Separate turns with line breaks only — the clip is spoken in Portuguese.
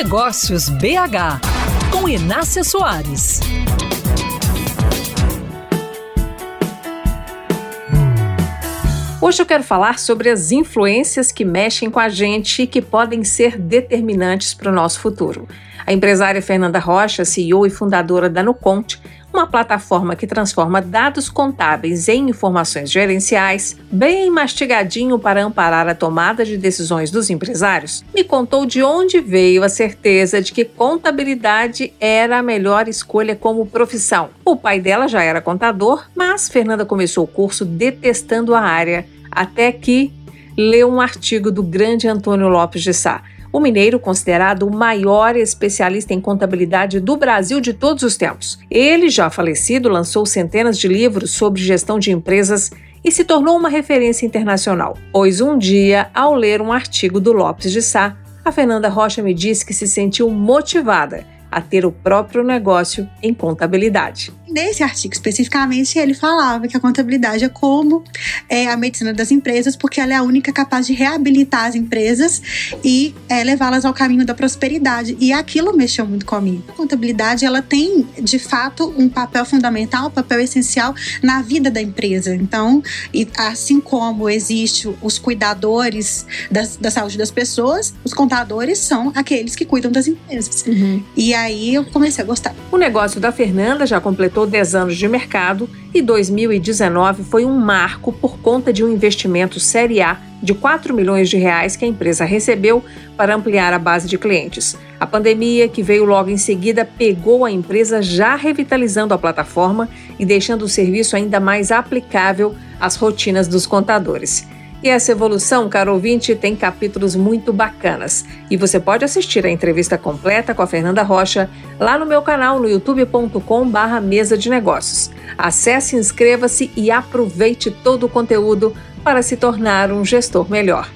Negócios BH, com Inácia Soares.
Hoje eu quero falar sobre as influências que mexem com a gente e que podem ser determinantes para o nosso futuro. A empresária Fernanda Rocha, CEO e fundadora da Nuconte, uma plataforma que transforma dados contábeis em informações gerenciais, bem mastigadinho para amparar a tomada de decisões dos empresários, me contou de onde veio a certeza de que contabilidade era a melhor escolha como profissão. O pai dela já era contador, mas Fernanda começou o curso detestando a área, até que leu um artigo do grande Antônio Lopes de Sá o mineiro considerado o maior especialista em contabilidade do Brasil de todos os tempos. Ele, já falecido, lançou centenas de livros sobre gestão de empresas e se tornou uma referência internacional. Pois um dia, ao ler um artigo do Lopes de Sá, a Fernanda Rocha me disse que se sentiu motivada a ter o próprio negócio em contabilidade.
Nesse artigo especificamente, ele falava que a contabilidade é como é, a medicina das empresas, porque ela é a única capaz de reabilitar as empresas e é, levá-las ao caminho da prosperidade. E aquilo mexeu muito comigo. A contabilidade ela tem, de fato, um papel fundamental, um papel essencial na vida da empresa. Então, assim como existe os cuidadores das, da saúde das pessoas, os contadores são aqueles que cuidam das empresas. Uhum. E aí eu comecei a gostar.
O negócio da Fernanda já completou completou 10 anos de mercado e 2019 foi um marco por conta de um investimento Série A de 4 milhões de reais que a empresa recebeu para ampliar a base de clientes. A pandemia, que veio logo em seguida, pegou a empresa já revitalizando a plataforma e deixando o serviço ainda mais aplicável às rotinas dos contadores. E essa evolução, caro ouvinte, tem capítulos muito bacanas. E você pode assistir a entrevista completa com a Fernanda Rocha lá no meu canal no youtube.com/barra mesa de negócios. Acesse, inscreva-se e aproveite todo o conteúdo para se tornar um gestor melhor.